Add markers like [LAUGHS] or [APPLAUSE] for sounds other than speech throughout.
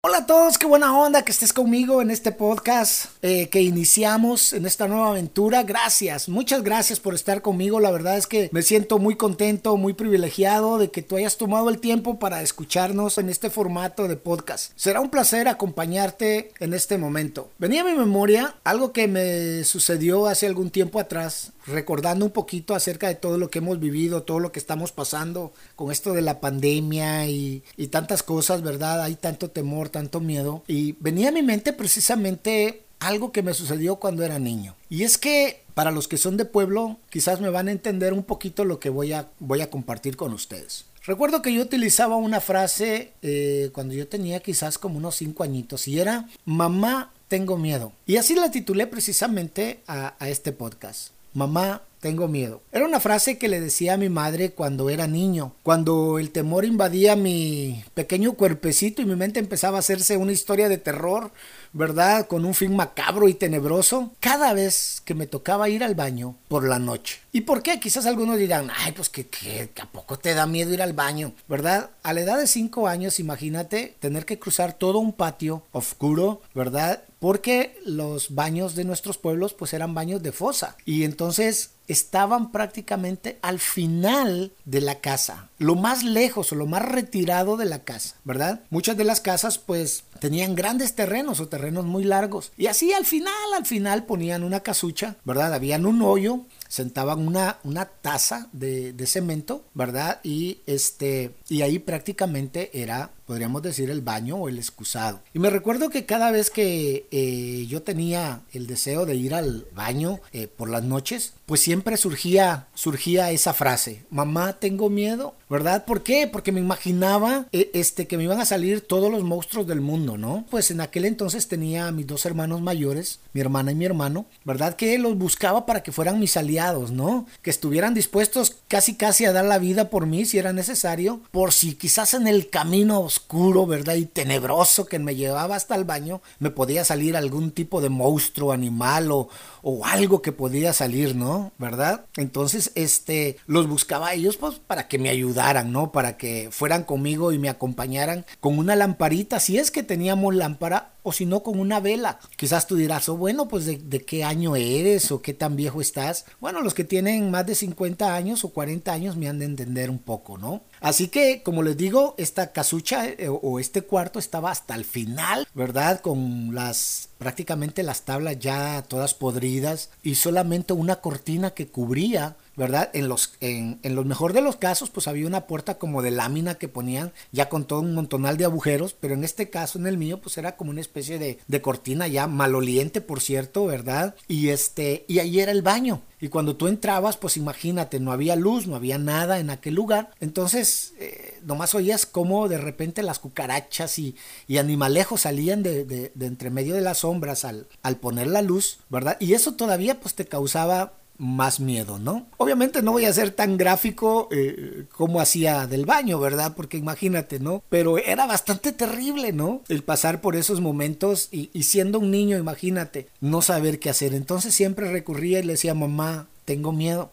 Hola a todos, qué buena onda que estés conmigo en este podcast eh, que iniciamos en esta nueva aventura. Gracias, muchas gracias por estar conmigo. La verdad es que me siento muy contento, muy privilegiado de que tú hayas tomado el tiempo para escucharnos en este formato de podcast. Será un placer acompañarte en este momento. Venía a mi memoria algo que me sucedió hace algún tiempo atrás, recordando un poquito acerca de todo lo que hemos vivido, todo lo que estamos pasando con esto de la pandemia y, y tantas cosas, ¿verdad? Hay tanto temor tanto miedo. Y venía a mi mente precisamente algo que me sucedió cuando era niño. Y es que para los que son de pueblo, quizás me van a entender un poquito lo que voy a, voy a compartir con ustedes. Recuerdo que yo utilizaba una frase eh, cuando yo tenía quizás como unos 5 añitos y era, mamá, tengo miedo. Y así la titulé precisamente a, a este podcast. Mamá, tengo miedo. Era una frase que le decía a mi madre cuando era niño, cuando el temor invadía mi pequeño cuerpecito y mi mente empezaba a hacerse una historia de terror, ¿verdad? Con un fin macabro y tenebroso, cada vez que me tocaba ir al baño por la noche. ¿Y por qué? Quizás algunos dirán, ay, pues que, que, ¿a poco te da miedo ir al baño? ¿Verdad? A la edad de 5 años, imagínate tener que cruzar todo un patio oscuro, ¿verdad? Porque los baños de nuestros pueblos pues eran baños de fosa. Y entonces estaban prácticamente al final de la casa, lo más lejos o lo más retirado de la casa, ¿verdad? Muchas de las casas pues tenían grandes terrenos o terrenos muy largos y así al final, al final ponían una casucha, ¿verdad? Habían un hoyo sentaban una, una taza de, de, cemento, ¿verdad? Y este, y ahí prácticamente era, podríamos decir, el baño o el excusado. Y me recuerdo que cada vez que eh, yo tenía el deseo de ir al baño eh, por las noches, pues siempre surgía, surgía esa frase, mamá, tengo miedo, ¿verdad? ¿Por qué? Porque me imaginaba eh, este, que me iban a salir todos los monstruos del mundo, ¿no? Pues en aquel entonces tenía a mis dos hermanos mayores, mi hermana y mi hermano, ¿verdad? Que los buscaba para que fueran mis aliados, ¿no? Que estuvieran dispuestos casi casi a dar la vida por mí si era necesario, por si quizás en el camino oscuro, ¿verdad? Y tenebroso que me llevaba hasta el baño, me podía salir algún tipo de monstruo, animal o, o algo que podía salir, ¿no? ¿Verdad? Entonces, este, los buscaba a ellos pues para que me ayudaran, ¿no? Para que fueran conmigo y me acompañaran con una lamparita, si es que teníamos lámpara o si no con una vela. Quizás tú dirás, oh, bueno, pues de, de, qué año eres o qué tan viejo estás. Bueno, los que tienen más de 50 años o 40 años me han de entender un poco, ¿no? Así que, como les digo, esta casucha eh, o este cuarto estaba hasta el final, ¿verdad? Con las prácticamente las tablas ya todas podridas y solamente una cortina que cubría ¿verdad? En los, en, en los mejor de los casos, pues había una puerta como de lámina que ponían ya con todo un montonal de agujeros, pero en este caso, en el mío, pues era como una especie de, de cortina ya maloliente, por cierto, ¿verdad? Y este, y ahí era el baño. Y cuando tú entrabas, pues imagínate, no había luz, no había nada en aquel lugar. Entonces, eh, nomás oías cómo de repente las cucarachas y, y animalejos salían de, de, de, entre medio de las sombras al, al poner la luz, ¿verdad? Y eso todavía pues te causaba más miedo, ¿no? Obviamente no voy a ser tan gráfico eh, como hacía del baño, ¿verdad? Porque imagínate, ¿no? Pero era bastante terrible, ¿no? El pasar por esos momentos y, siendo un niño, imagínate, no saber qué hacer. Entonces siempre recurría y le decía, mamá, tengo miedo,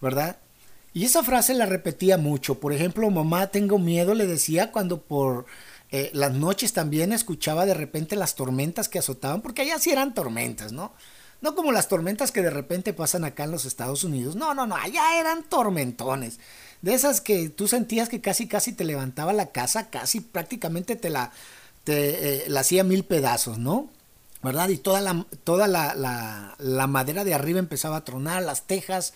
¿verdad? Y esa frase la repetía mucho. Por ejemplo, mamá, tengo miedo, le decía cuando por... Eh, las noches también escuchaba de repente las tormentas que azotaban, porque allá sí eran tormentas, ¿no? No como las tormentas que de repente pasan acá en los Estados Unidos. No, no, no, allá eran tormentones. De esas que tú sentías que casi, casi te levantaba la casa, casi prácticamente te la, te, eh, la hacía mil pedazos, ¿no? ¿Verdad? Y toda, la, toda la, la, la madera de arriba empezaba a tronar, las tejas,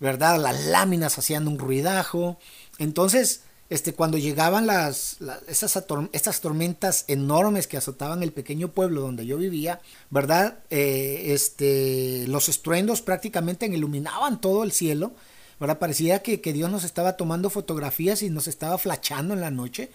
¿verdad? Las láminas hacían un ruidajo. Entonces, este, cuando llegaban las, esas, estas tormentas enormes que azotaban el pequeño pueblo donde yo vivía, ¿verdad? Eh, este, los estruendos prácticamente iluminaban todo el cielo, ¿verdad? Parecía que, que Dios nos estaba tomando fotografías y nos estaba flachando en la noche,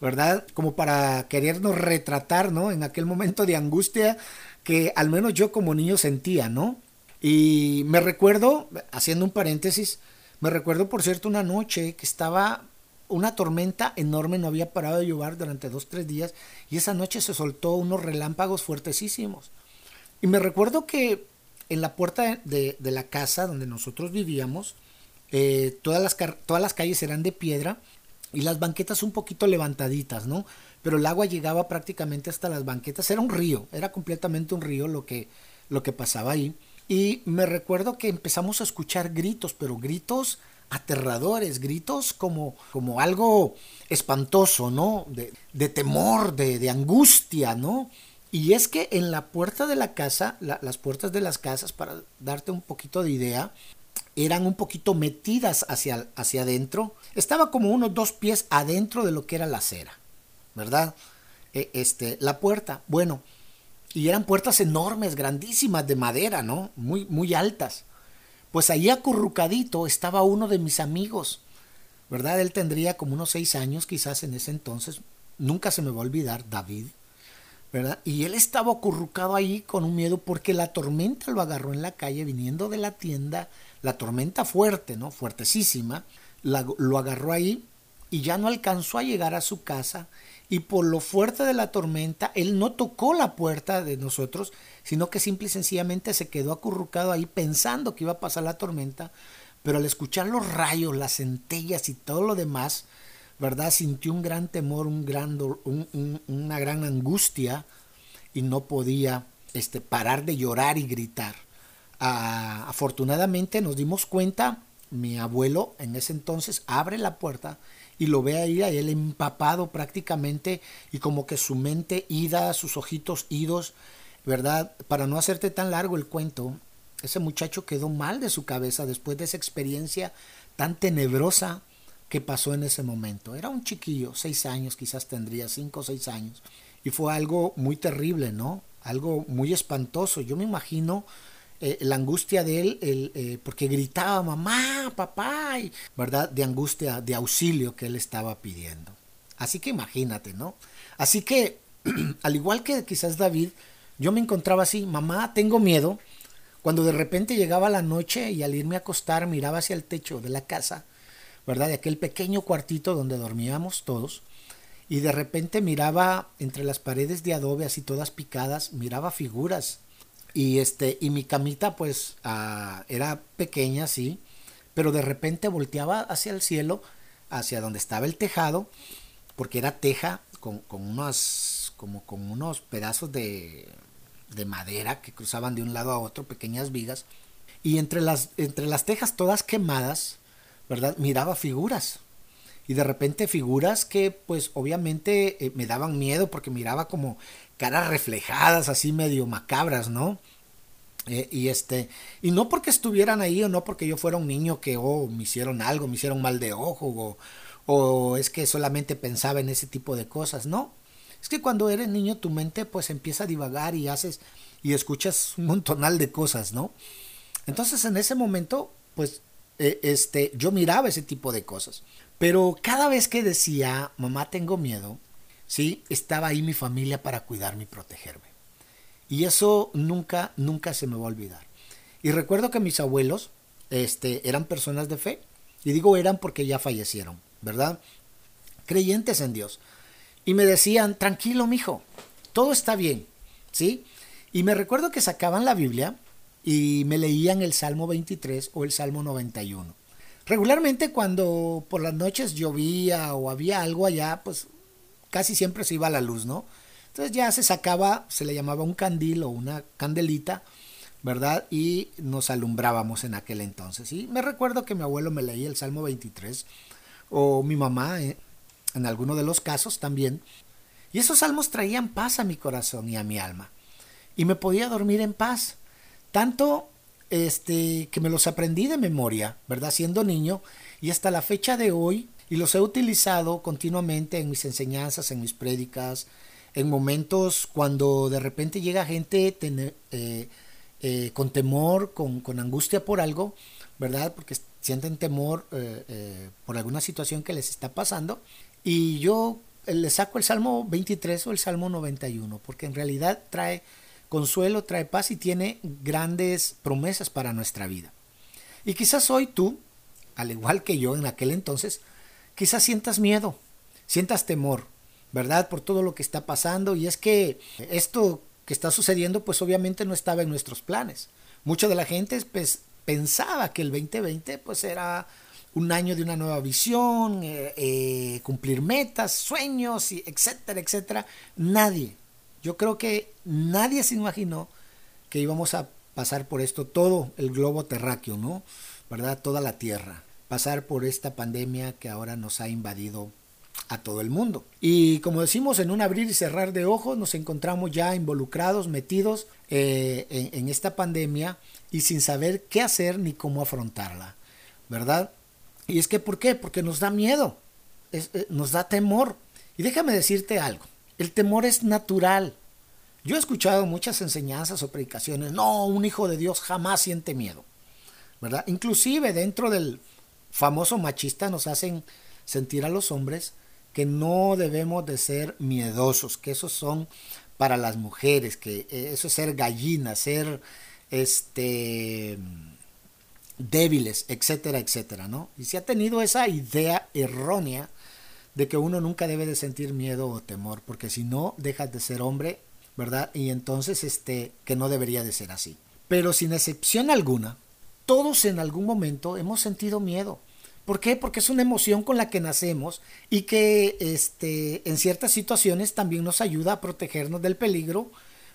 ¿verdad? Como para querernos retratar, ¿no? En aquel momento de angustia que al menos yo como niño sentía, ¿no? Y me recuerdo, haciendo un paréntesis, me recuerdo por cierto una noche que estaba una tormenta enorme, no había parado de llover durante dos, tres días y esa noche se soltó unos relámpagos fuertesísimos. Y me recuerdo que en la puerta de, la casa donde nosotros vivíamos, eh, todas, las, todas las calles eran de piedra y las banquetas un poquito levantaditas, ¿no? pero el agua llegaba prácticamente hasta las banquetas. Era un río, era completamente un río lo que, lo que pasaba ahí. Y me recuerdo que empezamos a escuchar gritos, pero gritos aterradores, gritos como, como algo espantoso, ¿no? De, de temor, de, de, angustia, ¿no? Y es que en la puerta de la casa, las puertas de las casas, para darte un poquito de idea, eran un poquito metidas hacia, hacia adentro. Estaba como unos dos pies adentro de lo que era la acera, ¿verdad? E, este, la puerta, bueno, y eran puertas enormes, grandísimas, de madera, ¿no? Muy, muy altas. Pues ahí acurrucadito estaba uno de mis amigos, ¿verdad? Él tendría como unos seis años quizás en ese entonces, nunca se me va a olvidar, David, ¿verdad? Y él estaba acurrucado ahí con un miedo porque la tormenta lo agarró en la calle viniendo de la tienda, la tormenta fuerte, ¿no? Fuertesísima, lo agarró ahí y ya no alcanzó a llegar a su casa y por lo fuerte de la tormenta, él no tocó la puerta de nosotros, sino que simple y sencillamente se quedó acurrucado ahí pensando que iba a pasar la tormenta, pero al escuchar los rayos, las centellas y todo lo demás, ¿verdad? Sintió un gran temor, un gran, una gran angustia y no podía este, parar de llorar y gritar. Ah, afortunadamente nos dimos cuenta, mi abuelo en ese entonces abre la puerta y lo ve ahí a él empapado prácticamente y como que su mente ida, sus ojitos idos, ¿verdad? Para no hacerte tan largo el cuento, ese muchacho quedó mal de su cabeza después de esa experiencia tan tenebrosa que pasó en ese momento. Era un chiquillo, seis años, quizás tendría cinco o seis años. Y fue algo muy terrible, ¿no? Algo muy espantoso. Yo me imagino eh, la angustia de él, eh, porque gritaba mamá, papá, ¿verdad? De angustia, de auxilio que él estaba pidiendo. Así que imagínate, ¿no? Así que, [CLEARS THROAT] al igual que quizás David, yo me encontraba así, mamá, tengo miedo, cuando de repente llegaba la noche y al irme a acostar miraba hacia el techo de la casa, ¿verdad? De aquel pequeño cuartito donde dormíamos todos, y de repente miraba entre las paredes de adobe así todas picadas, miraba figuras y este, y mi camita, pues, ah, era pequeña, sí, pero de repente volteaba hacia el cielo, hacia donde estaba el tejado, porque era teja con, con unos, como con unos pedazos de, de madera que cruzaban de un lado a otro, pequeñas vigas, y entre las, entre las tejas todas quemadas, ¿verdad? Miraba figuras. Y de repente figuras que pues obviamente eh, me daban miedo porque miraba como caras reflejadas, así medio macabras, ¿no? Eh, y este, y no porque estuvieran ahí o no porque yo fuera un niño que oh, me hicieron algo, me hicieron mal de ojo o, o es que solamente pensaba en ese tipo de cosas, no. Es que cuando eres niño tu mente pues empieza a divagar y haces y escuchas un montonal de cosas, ¿no? Entonces en ese momento pues eh, este yo miraba ese tipo de cosas, pero cada vez que decía, "Mamá, tengo miedo", ¿sí? Estaba ahí mi familia para cuidarme y protegerme. Y eso nunca, nunca se me va a olvidar. Y recuerdo que mis abuelos este, eran personas de fe. Y digo eran porque ya fallecieron, ¿verdad? Creyentes en Dios. Y me decían, tranquilo, mijo, todo está bien, ¿sí? Y me recuerdo que sacaban la Biblia y me leían el Salmo 23 o el Salmo 91. Regularmente cuando por las noches llovía o había algo allá, pues casi siempre se iba la luz, ¿no? Entonces ya se sacaba, se le llamaba un candil o una candelita, ¿verdad? Y nos alumbrábamos en aquel entonces. Y me recuerdo que mi abuelo me leía el Salmo 23, o mi mamá, eh, en alguno de los casos también. Y esos salmos traían paz a mi corazón y a mi alma. Y me podía dormir en paz. Tanto este, que me los aprendí de memoria, ¿verdad? Siendo niño. Y hasta la fecha de hoy y los he utilizado continuamente en mis enseñanzas, en mis prédicas, en momentos cuando de repente llega gente eh, eh, con temor, con, angustia por algo, ¿verdad? Porque sienten temor eh, por alguna situación que les está pasando. Y yo les saco el Salmo 23 o el Salmo 91, porque en realidad trae consuelo, trae paz y tiene grandes promesas para nuestra vida. Y quizás hoy tú, al igual que yo en aquel entonces, quizás sientas miedo, sientas temor, ¿verdad? Por todo lo que está pasando. Y es que esto que está sucediendo, pues obviamente no estaba en nuestros planes. Mucha de la gente pues, pensaba que el 2020 pues era un año de una nueva visión, eh, eh, cumplir metas, sueños, etcétera, etcétera. Nadie, yo creo que nadie se imaginó que íbamos a pasar por esto todo el globo terráqueo, ¿no? ¿Verdad? Toda la Tierra. Pasar por esta pandemia que ahora nos ha invadido a todo el mundo. Y como decimos, en un abrir y cerrar de ojos nos encontramos ya involucrados, metidos eh, en, esta pandemia y sin saber qué hacer ni cómo afrontarla, ¿verdad? Y es que, ¿por qué? Porque nos da miedo, eh, nos da temor. Y déjame decirte algo, el temor es natural. Yo he escuchado muchas enseñanzas o predicaciones, no, un hijo de Dios jamás siente miedo, ¿verdad? Inclusive dentro del famoso machista nos hacen sentir a los hombres que no debemos de ser miedosos, que esos son para las mujeres, que eso es ser gallinas, ser este débiles, etcétera, etcétera, ¿no? Y se ha tenido esa idea errónea de que uno nunca debe de sentir miedo o temor, porque si no dejas de ser hombre, ¿verdad? Y entonces este que no debería de ser así. Pero sin excepción alguna, todos en algún momento hemos sentido miedo. ¿Por qué? Porque es una emoción con la que nacemos y que este, en ciertas situaciones también nos ayuda a protegernos del peligro,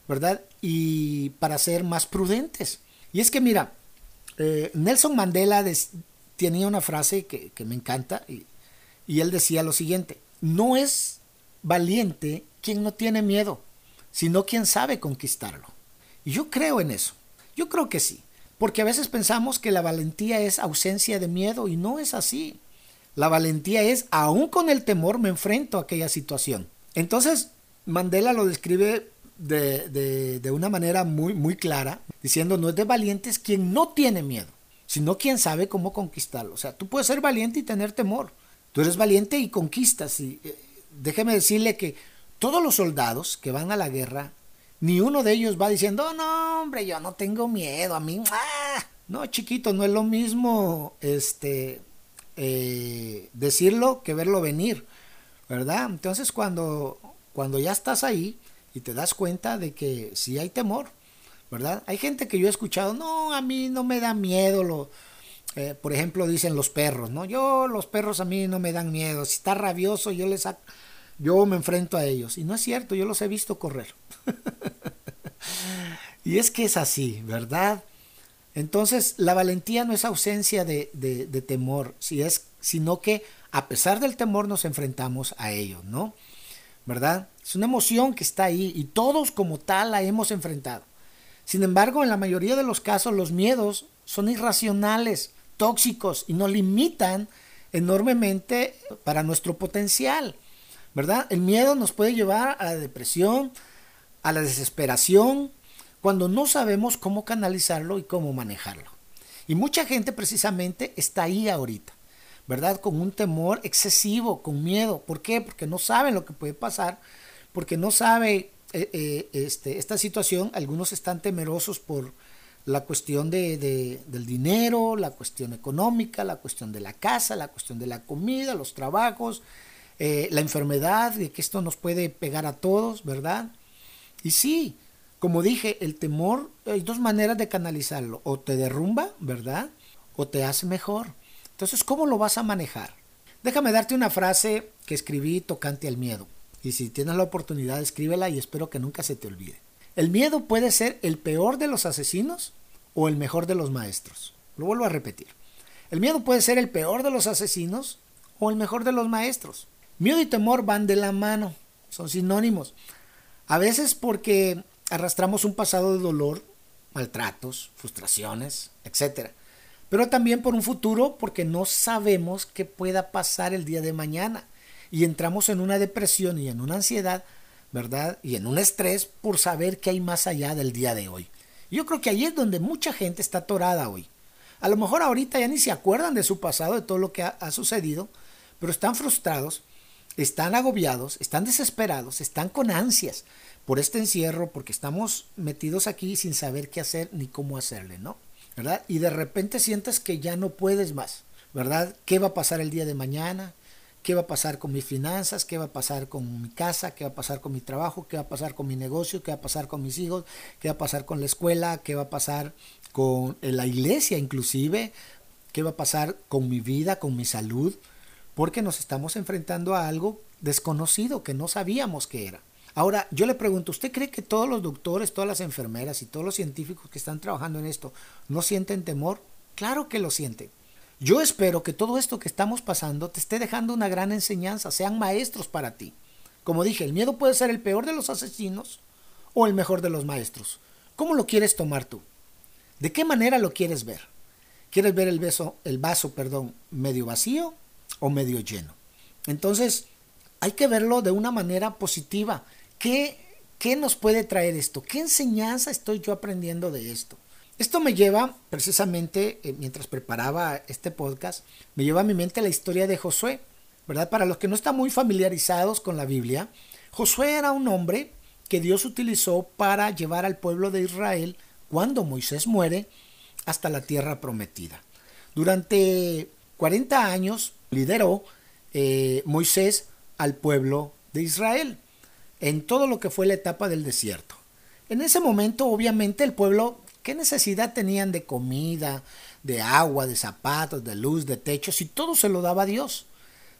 ¿verdad? Y para ser más prudentes. Y es que mira, eh, Nelson Mandela tenía una frase que, me encanta y, y él decía lo siguiente, no es valiente quien no tiene miedo, sino quien sabe conquistarlo. Y yo creo en eso, yo creo que sí. Porque a veces pensamos que la valentía es ausencia de miedo y no es así. La valentía es, aún con el temor, me enfrento a aquella situación. Entonces, Mandela lo describe de, una manera muy, muy clara, diciendo, no es de valientes quien no tiene miedo, sino quien sabe cómo conquistarlo. O sea, tú puedes ser valiente y tener temor. Tú eres valiente y conquistas. Y, eh, déjeme decirle que todos los soldados que van a la guerra ni uno de ellos va diciendo, no, hombre, yo no tengo miedo, a mí, no, chiquito, no es lo mismo este, eh, decirlo que verlo venir, ¿verdad? Entonces cuando, cuando ya estás ahí y te das cuenta de que sí hay temor, ¿verdad? Hay gente que yo he escuchado, no, a mí no me da miedo, lo, eh, por ejemplo, dicen los perros, ¿no? Yo, los perros a mí no me dan miedo, si está rabioso yo les saco yo me enfrento a ellos. Y no es cierto, yo los he visto correr. [LAUGHS] y es que es así, ¿verdad? Entonces, la valentía no es ausencia de, temor, si es, sino que a pesar del temor nos enfrentamos a ello, ¿no? ¿Verdad? Es una emoción que está ahí y todos como tal la hemos enfrentado. Sin embargo, en la mayoría de los casos los miedos son irracionales, tóxicos y nos limitan enormemente para nuestro potencial. ¿verdad? El miedo nos puede llevar a la depresión, a la desesperación, cuando no sabemos cómo canalizarlo y cómo manejarlo. Y mucha gente precisamente está ahí ahorita, ¿verdad? Con un temor excesivo, con miedo. ¿Por qué? Porque no saben lo que puede pasar, porque no sabe eh, eh, este, esta situación. Algunos están temerosos por la cuestión de, del dinero, la cuestión económica, la cuestión de la casa, la cuestión de la comida, los trabajos, eh, la enfermedad, de que esto nos puede pegar a todos, ¿verdad? Y sí, como dije, el temor, hay dos maneras de canalizarlo, o te derrumba, ¿verdad? O te hace mejor. Entonces, ¿cómo lo vas a manejar? Déjame darte una frase que escribí tocante al miedo. Y si tienes la oportunidad, escríbela y espero que nunca se te olvide. El miedo puede ser el peor de los asesinos o el mejor de los maestros. Lo vuelvo a repetir. El miedo puede ser el peor de los asesinos o el mejor de los maestros. Miedo y temor van de la mano, son sinónimos. A veces porque arrastramos un pasado de dolor, maltratos, frustraciones, etc. Pero también por un futuro porque no sabemos qué pueda pasar el día de mañana. Y entramos en una depresión y en una ansiedad, ¿verdad? Y en un estrés por saber qué hay más allá del día de hoy. Yo creo que ahí es donde mucha gente está atorada hoy. A lo mejor ahorita ya ni se acuerdan de su pasado, de todo lo que ha, ha sucedido, pero están frustrados están agobiados, están desesperados, están con ansias por este encierro, porque estamos metidos aquí sin saber qué hacer ni cómo hacerle, ¿no? ¿Verdad? Y de repente sientes que ya no puedes más, ¿verdad? ¿Qué va a pasar el día de mañana? ¿Qué va a pasar con mis finanzas? ¿Qué va a pasar con mi casa? ¿Qué va a pasar con mi trabajo? ¿Qué va a pasar con mi negocio? ¿Qué va a pasar con mis hijos? ¿Qué va a pasar con la escuela? ¿Qué va a pasar con la iglesia inclusive? ¿Qué va a pasar con mi vida, con mi salud? Porque nos estamos enfrentando a algo desconocido que no sabíamos que era. Ahora, yo le pregunto, ¿usted cree que todos los doctores, todas las enfermeras y todos los científicos que están trabajando en esto no sienten temor? Claro que lo sienten. Yo espero que todo esto que estamos pasando te esté dejando una gran enseñanza, sean maestros para ti. Como dije, el miedo puede ser el peor de los asesinos o el mejor de los maestros. ¿Cómo lo quieres tomar tú? ¿De qué manera lo quieres ver? ¿Quieres ver el, beso, el vaso perdón, medio vacío o medio lleno? Entonces, hay que verlo de una manera positiva. ¿Qué, ¿Qué nos puede traer esto? ¿Qué enseñanza estoy yo aprendiendo de esto? Esto me lleva, precisamente, eh, mientras preparaba este podcast, me lleva a mi mente la historia de Josué, ¿verdad? Para los que no están muy familiarizados con la Biblia, Josué era un hombre que Dios utilizó para llevar al pueblo de Israel, cuando Moisés muere, hasta la tierra prometida. Durante 40 años lideró eh, Moisés al pueblo de Israel en todo lo que fue la etapa del desierto. En ese momento, obviamente, el pueblo, ¿qué necesidad tenían de comida, de agua, de zapatos, de luz, de techo, si todo se lo daba Dios?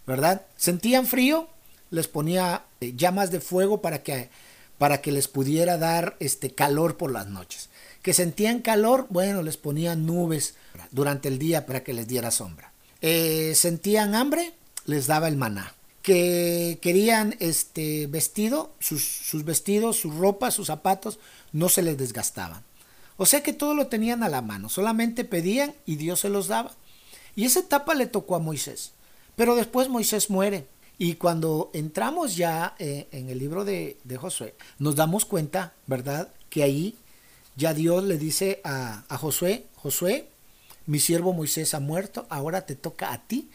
¿Verdad? ¿Sentían frío? Les ponía eh, llamas de fuego para que, para que les pudiera dar este calor por las noches. Que sentían calor, bueno, les ponían nubes durante el día para que les diera sombra. Eh, sentían hambre, les daba el maná que querían este vestido, sus, sus, vestidos, sus ropas, sus zapatos, no se les desgastaban. O sea que todo lo tenían a la mano, solamente pedían y Dios se los daba. Y esa etapa le tocó a Moisés. Pero después Moisés muere. Y cuando entramos ya eh, en el libro de, Josué, nos damos cuenta, ¿verdad? Que ahí ya Dios le dice a, a Josué, Josué, mi siervo Moisés ha muerto, ahora te toca a ti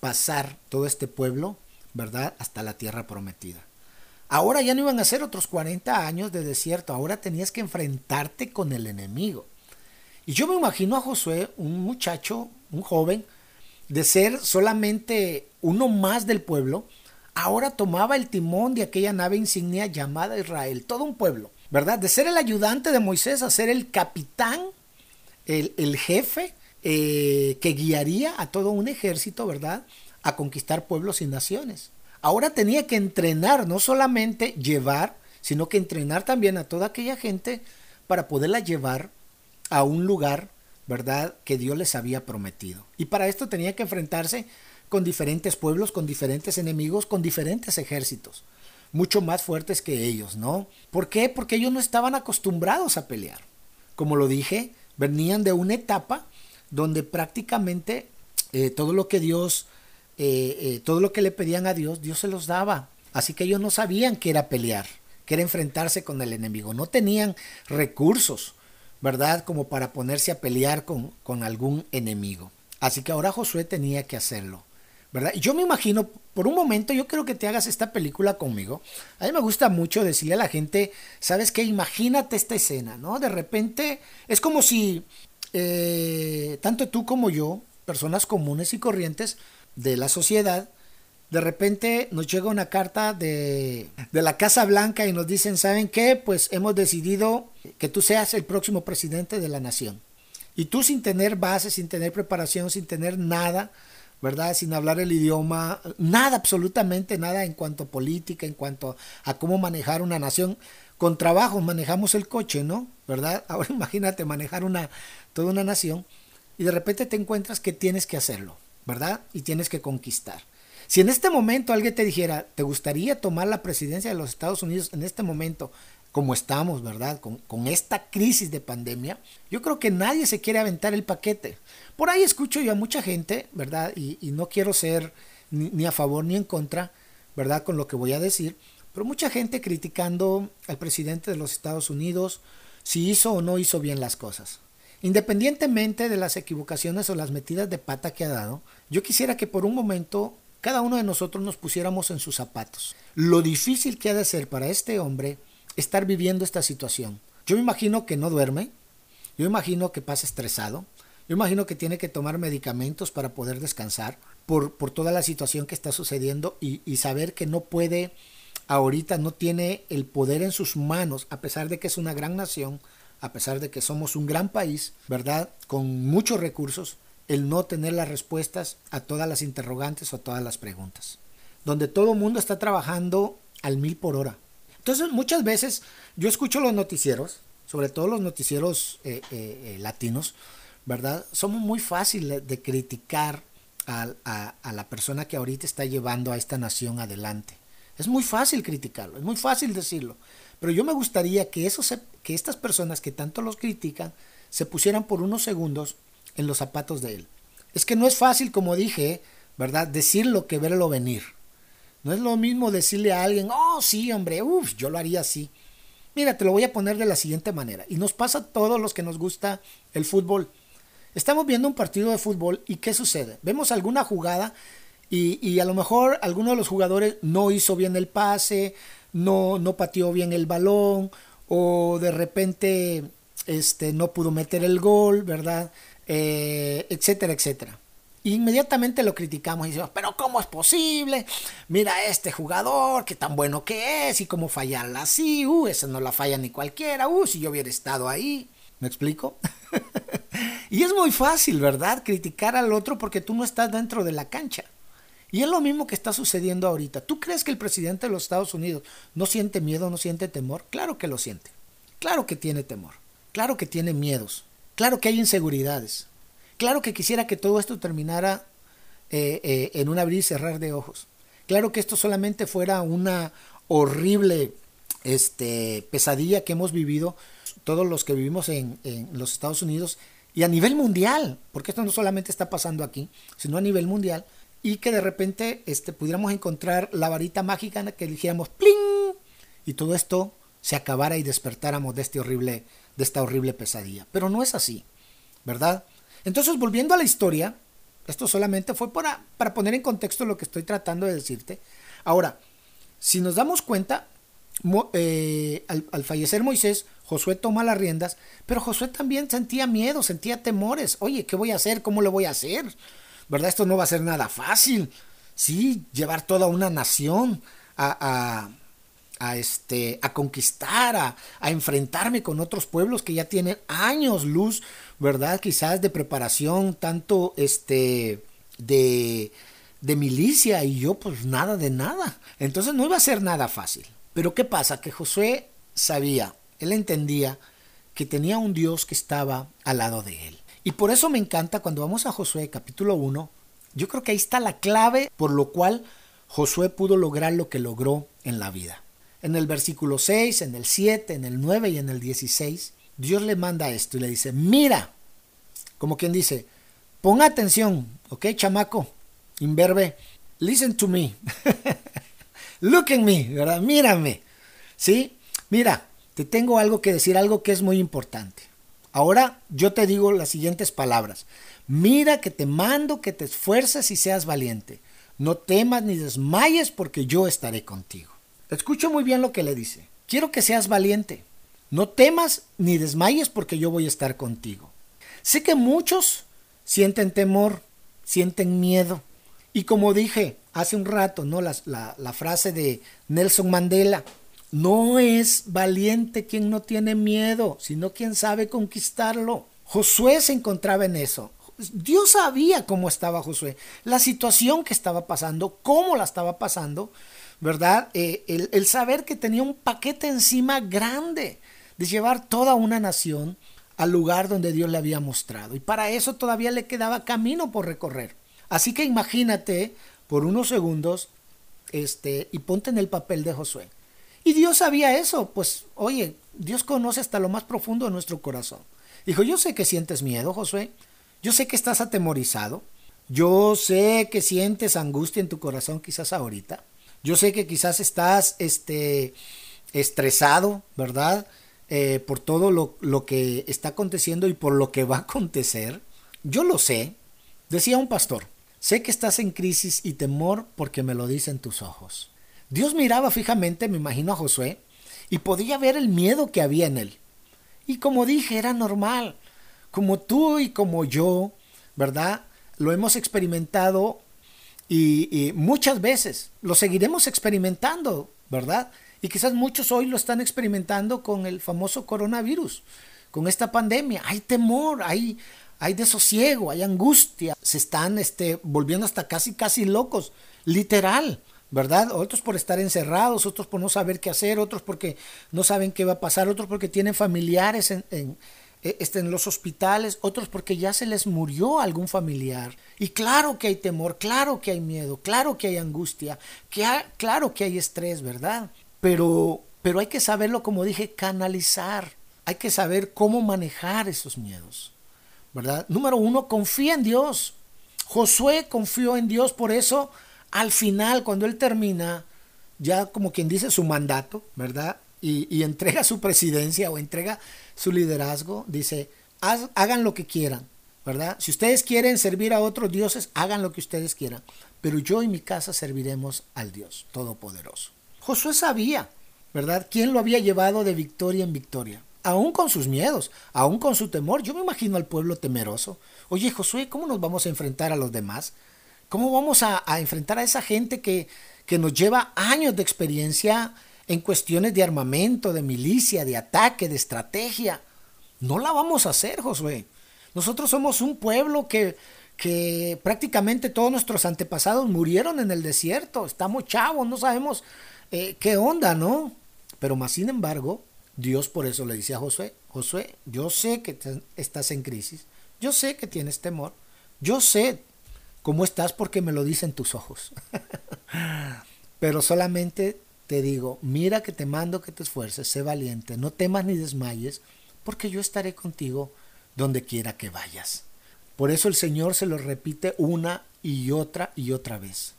pasar todo este pueblo ¿verdad? Hasta la tierra prometida. Ahora ya no iban a ser otros 40 años de desierto, ahora tenías que enfrentarte con el enemigo. Y yo me imagino a Josué, un muchacho, un joven, de ser solamente uno más del pueblo, ahora tomaba el timón de aquella nave insignia llamada Israel, todo un pueblo, ¿verdad? De ser el ayudante de Moisés a ser el capitán, el, jefe eh, que guiaría a todo un ejército, ¿verdad? a conquistar pueblos y naciones. Ahora tenía que entrenar, no solamente llevar, sino que entrenar también a toda aquella gente para poderla llevar a un lugar, ¿verdad?, que Dios les había prometido. Y para esto tenía que enfrentarse con diferentes pueblos, con diferentes enemigos, con diferentes ejércitos, mucho más fuertes que ellos, ¿no? ¿Por qué? Porque ellos no estaban acostumbrados a pelear. Como lo dije, venían de una etapa donde prácticamente eh, todo lo que Dios eh, eh, todo lo que le pedían a Dios, Dios se los daba. Así que ellos no sabían que era pelear, que era enfrentarse con el enemigo. No tenían recursos, ¿verdad? Como para ponerse a pelear con, con algún enemigo. Así que ahora Josué tenía que hacerlo. ¿verdad? Yo me imagino, por un momento, yo quiero que te hagas esta película conmigo. A mí me gusta mucho decirle a la gente, ¿sabes qué? Imagínate esta escena, ¿no? De repente es como si eh, tanto tú como yo, personas comunes y corrientes, de la sociedad, de repente nos llega una carta de, de, la Casa Blanca y nos dicen, ¿saben qué? Pues hemos decidido que tú seas el próximo presidente de la nación. Y tú sin tener base, sin tener preparación, sin tener nada, ¿verdad? Sin hablar el idioma, nada, absolutamente nada en cuanto a política, en cuanto a cómo manejar una nación. Con trabajo manejamos el coche, ¿no? ¿Verdad? [LAUGHS] Ahora imagínate manejar una, toda una nación y de repente te encuentras que tienes que hacerlo. ¿Verdad? Y tienes que conquistar. Si en este momento alguien te dijera, ¿te gustaría tomar la presidencia de los Estados Unidos en este momento, como estamos, ¿verdad? Con, esta crisis de pandemia, yo creo que nadie se quiere aventar el paquete. Por ahí escucho yo a mucha gente, ¿verdad? Y, no quiero ser ni, ni, a favor ni en contra, ¿verdad? Con lo que voy a decir, pero mucha gente criticando al presidente de los Estados Unidos si hizo o no hizo bien las cosas. Independientemente de las equivocaciones o las metidas de pata que ha dado, yo quisiera que por un momento cada uno de nosotros nos pusiéramos en sus zapatos. Lo difícil que ha de ser para este hombre estar viviendo esta situación. Yo me imagino que no duerme, yo imagino que pasa estresado, yo imagino que tiene que tomar medicamentos para poder descansar por, por toda la situación que está sucediendo y, y saber que no puede, ahorita no tiene el poder en sus manos, a pesar de que es una gran nación, a pesar de que somos un gran país, ¿verdad? Con muchos recursos, el no tener las respuestas a todas las interrogantes o a todas las preguntas. Donde todo el mundo está trabajando al mil por hora. Entonces muchas veces yo escucho los noticieros, sobre todo los noticieros eh, eh, eh, latinos, ¿verdad? Somos muy fáciles de criticar a, la persona que ahorita está llevando a esta nación adelante. Es muy fácil criticarlo, es muy fácil decirlo. Pero yo me gustaría que, que estas personas que tanto los critican se pusieran por unos segundos en los zapatos de él. Es que no es fácil, como dije, ¿verdad? Decirlo que verlo venir. No es lo mismo decirle a alguien, oh, sí, hombre, uff, yo lo haría así. Mira, te lo voy a poner de la siguiente manera. Y nos pasa a todos los que nos gusta el fútbol. Estamos viendo un partido de fútbol y ¿qué sucede? Vemos alguna jugada y, y, a lo mejor alguno de los jugadores no hizo bien el pase, no, no pateó bien el balón o de repente este, no pudo meter el gol, ¿verdad? Eh, etcétera, etcétera. Inmediatamente lo criticamos y decimos, pero ¿cómo es posible? Mira este jugador, qué tan bueno que es y cómo fallarla así, uh, esa no la falla ni cualquiera, uh, si yo hubiera estado ahí. ¿Me explico? [LAUGHS] y es muy fácil, ¿verdad? Criticar al otro porque tú no estás dentro de la cancha. Y es lo mismo que está sucediendo ahorita. ¿Tú crees que el presidente de los Estados Unidos no siente miedo, no siente temor? Claro que lo siente. Claro que tiene temor. Claro que tiene miedos. Claro que hay inseguridades. Claro que quisiera que todo esto terminara eh, eh, en un abrir y cerrar de ojos. Claro que esto solamente fuera una horrible este, pesadilla que hemos vivido todos los que vivimos en, en, los Estados Unidos y a nivel mundial, porque esto no solamente está pasando aquí, sino a nivel mundial, y que de repente este, pudiéramos encontrar la varita mágica que dijéramos ¡pling! y todo esto se acabara y despertáramos de, este horrible, de esta horrible pesadilla. Pero no es así, ¿verdad? Entonces, volviendo a la historia, esto solamente fue para, para poner en contexto lo que estoy tratando de decirte. Ahora, si nos damos cuenta, eh, al, al, fallecer Moisés, Josué toma las riendas, pero Josué también sentía miedo, sentía temores. Oye, ¿qué voy a hacer? ¿Cómo lo voy a hacer? ¿Verdad? Esto no va a ser nada fácil. Sí, llevar toda una nación a, a, este, a conquistar, a, a, enfrentarme con otros pueblos que ya tienen años luz, ¿verdad? Quizás de preparación, tanto este, de, de milicia y yo pues nada de nada. Entonces no iba a ser nada fácil. Pero ¿qué pasa? Que Josué sabía, él entendía que tenía un Dios que estaba al lado de él. Y por eso me encanta cuando vamos a Josué capítulo 1, yo creo que ahí está la clave por lo cual Josué pudo lograr lo que logró en la vida. En el versículo 6, en el 7, en el 9 y en el 16, Dios le manda esto y le dice, mira, como quien dice, pon atención, ¿ok, chamaco? Inverbe, listen to me. [LAUGHS] Look at me, ¿verdad? Mírame. ¿Sí? Mira, te tengo algo que decir, algo que es muy importante. Ahora yo te digo las siguientes palabras. Mira que te mando que te esfuerces y seas valiente. No temas ni desmayes porque yo estaré contigo. Escucho muy bien lo que le dice. Quiero que seas valiente. No temas ni desmayes porque yo voy a estar contigo. Sé que muchos sienten temor, sienten miedo. Y como dije hace un rato, ¿no? La, la, la frase de Nelson Mandela, no es valiente quien no tiene miedo, sino quien sabe conquistarlo. Josué se encontraba en eso. Dios sabía cómo estaba Josué, la situación que estaba pasando, cómo la estaba pasando, ¿verdad? Eh, el, el, saber que tenía un paquete encima grande de llevar toda una nación al lugar donde Dios le había mostrado. Y para eso todavía le quedaba camino por recorrer. Así que imagínate por unos segundos este, y ponte en el papel de Josué. Y Dios sabía eso, pues oye, Dios conoce hasta lo más profundo de nuestro corazón. Dijo, yo sé que sientes miedo, Josué, yo sé que estás atemorizado, yo sé que sientes angustia en tu corazón quizás ahorita, yo sé que quizás estás este, estresado, ¿verdad? Eh, por todo lo, lo que está aconteciendo y por lo que va a acontecer. Yo lo sé, decía un pastor, sé que estás en crisis y temor porque me lo dicen tus ojos. Dios miraba fijamente, me imagino, a Josué y podía ver el miedo que había en él. Y como dije, era normal. Como tú y como yo, ¿verdad? Lo hemos experimentado y, muchas veces lo seguiremos experimentando, ¿verdad? Y quizás muchos hoy lo están experimentando con el famoso coronavirus, con esta pandemia. Hay temor, hay, hay desosiego, hay angustia, se están este, volviendo hasta casi, casi locos, literal, ¿verdad? Otros por estar encerrados, otros por no saber qué hacer, otros porque no saben qué va a pasar, otros porque tienen familiares en, en, eh, este, en los hospitales, otros porque ya se les murió algún familiar. Y claro que hay temor, claro que hay miedo, claro que hay angustia, que claro que hay estrés, ¿verdad? Pero, pero hay que saberlo, como dije, canalizar. Hay que saber cómo manejar esos miedos. ¿verdad? Número uno, confía en Dios. Josué confió en Dios, por eso al final, cuando él termina, ya como quien dice su mandato, ¿verdad? Y, entrega su presidencia o entrega su liderazgo, dice, hagan lo que quieran, ¿verdad? Si ustedes quieren servir a otros dioses, hagan lo que ustedes quieran, pero yo y mi casa serviremos al Dios Todopoderoso. Josué sabía, ¿verdad? ¿Quién lo había llevado de victoria en victoria? aún con sus miedos, aún con su temor. Yo me imagino al pueblo temeroso. Oye, Josué, ¿cómo nos vamos a enfrentar a los demás? ¿Cómo vamos a, enfrentar a esa gente que, que nos lleva años de experiencia en cuestiones de armamento, de milicia, de ataque, de estrategia? No la vamos a hacer, Josué. Nosotros somos un pueblo que, que prácticamente todos nuestros antepasados murieron en el desierto. Estamos chavos, no sabemos eh, qué onda, ¿no? Pero más sin embargo, Dios por eso le dice a Josué, Josué, yo sé que estás en crisis, yo sé que tienes temor, yo sé cómo estás porque me lo dicen tus ojos. [LAUGHS] Pero solamente te digo, mira que te mando que te esfuerces, sé valiente, no temas ni desmayes, porque yo estaré contigo donde quiera que vayas. Por eso el Señor se lo repite una y otra y otra vez.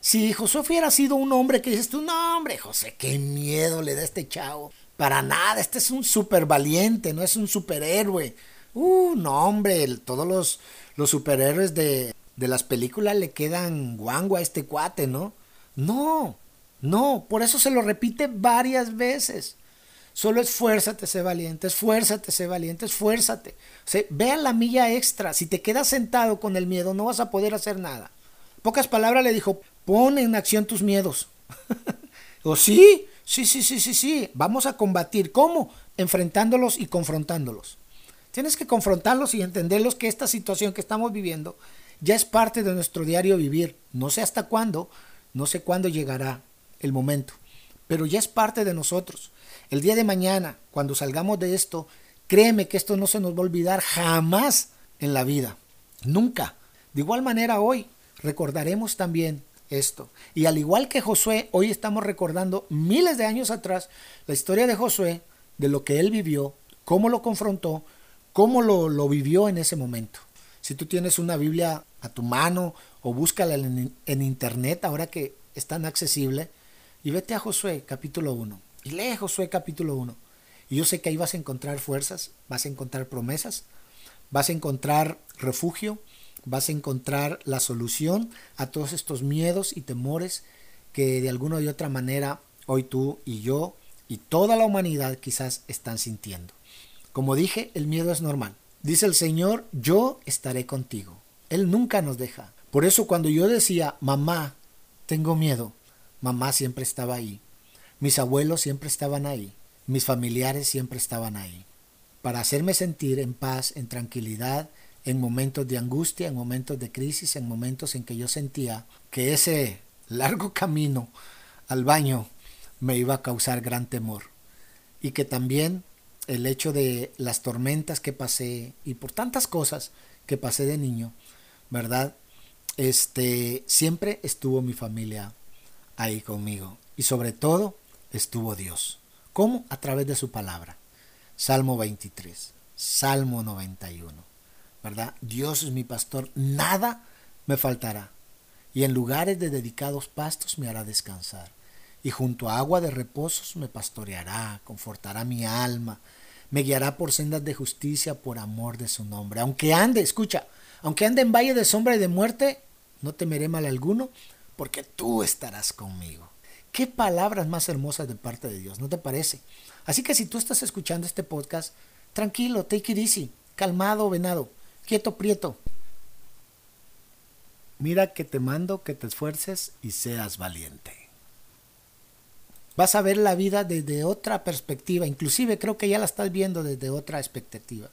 Si Josué hubiera sido un hombre que dices tú, no hombre, José, qué miedo le da este chavo. Para nada, este es un super valiente, no es un superhéroe. Uh, no, hombre, todos los, los superhéroes de, de las películas le quedan guango a este cuate, ¿no? No, no, por eso se lo repite varias veces. Solo esfuérzate, sé valiente, esfuérzate, sé valiente, esfuérzate. O sea, la milla extra. Si te quedas sentado con el miedo, no vas a poder hacer nada. Pocas palabras le dijo, pon en acción tus miedos. [LAUGHS] o sí, Sí, sí, sí, sí, sí. Vamos a combatir. ¿Cómo? Enfrentándolos y confrontándolos. Tienes que confrontarlos y entenderlos que esta situación que estamos viviendo ya es parte de nuestro diario vivir. No sé hasta cuándo, no sé cuándo llegará el momento, pero ya es parte de nosotros. El día de mañana, cuando salgamos de esto, créeme que esto no se nos va a olvidar jamás en la vida. Nunca. De igual manera hoy recordaremos también esto. Y al igual que Josué, hoy estamos recordando miles de años atrás la historia de Josué, de lo que él vivió, cómo lo confrontó, cómo lo, lo vivió en ese momento. Si tú tienes una Biblia a tu mano o búscala en, internet ahora que es tan accesible, y vete a Josué capítulo 1 y lee Josué capítulo 1. Y yo sé que ahí vas a encontrar fuerzas, vas a encontrar promesas, vas a encontrar refugio, vas a encontrar la solución a todos estos miedos y temores que de alguna u otra manera hoy tú y yo y toda la humanidad quizás están sintiendo. Como dije, el miedo es normal. Dice el Señor, yo estaré contigo. Él nunca nos deja. Por eso cuando yo decía, mamá, tengo miedo, mamá siempre estaba ahí. Mis abuelos siempre estaban ahí. Mis familiares siempre estaban ahí. Para hacerme sentir en paz, en tranquilidad en momentos de angustia, en momentos de crisis, en momentos en que yo sentía que ese largo camino al baño me iba a causar gran temor. Y que también el hecho de las tormentas que pasé y por tantas cosas que pasé de niño, ¿verdad? Este, siempre estuvo mi familia ahí conmigo. Y sobre todo estuvo Dios. ¿Cómo? A través de su palabra. Salmo 23, Salmo 91. ¿verdad? Dios es mi pastor, nada me faltará. Y en lugares de dedicados pastos me hará descansar. Y junto a agua de reposos me pastoreará, confortará mi alma, me guiará por sendas de justicia por amor de su nombre. Aunque ande, escucha, aunque ande en valle de sombra y de muerte, no temeré mal alguno, porque tú estarás conmigo. Qué palabras más hermosas de parte de Dios, ¿no te parece? Así que si tú estás escuchando este podcast, tranquilo, take it easy, calmado, venado quieto prieto. Mira que te mando que te esfuerces y seas valiente. Vas a ver la vida desde otra perspectiva, inclusive creo que ya la estás viendo desde otra expectativa.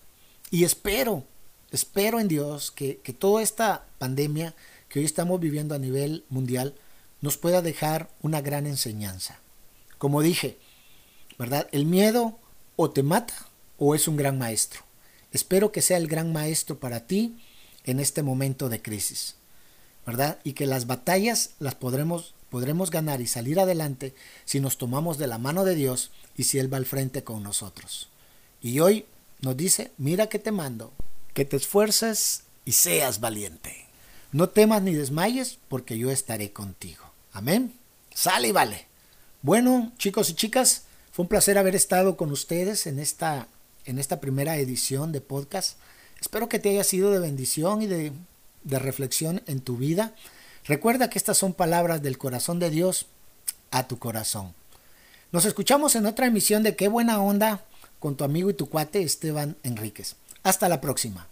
Y espero, espero en Dios que, que toda esta pandemia que hoy estamos viviendo a nivel mundial nos pueda dejar una gran enseñanza. Como dije, ¿verdad? El miedo o te mata o es un gran maestro. Espero que sea el gran maestro para ti en este momento de crisis, ¿verdad? Y que las batallas las podremos, podremos ganar y salir adelante si nos tomamos de la mano de Dios y si Él va al frente con nosotros. Y hoy nos dice, mira que te mando, que te esfuerces y seas valiente. No temas ni desmayes, porque yo estaré contigo. Amén. Sale y vale. Bueno, chicos y chicas, fue un placer haber estado con ustedes en esta, en esta primera edición de podcast. Espero que te haya sido de bendición y de, de reflexión en tu vida. Recuerda que estas son palabras del corazón de Dios a tu corazón. Nos escuchamos en otra emisión de Qué buena onda con tu amigo y tu cuate Esteban Enríquez. Hasta la próxima.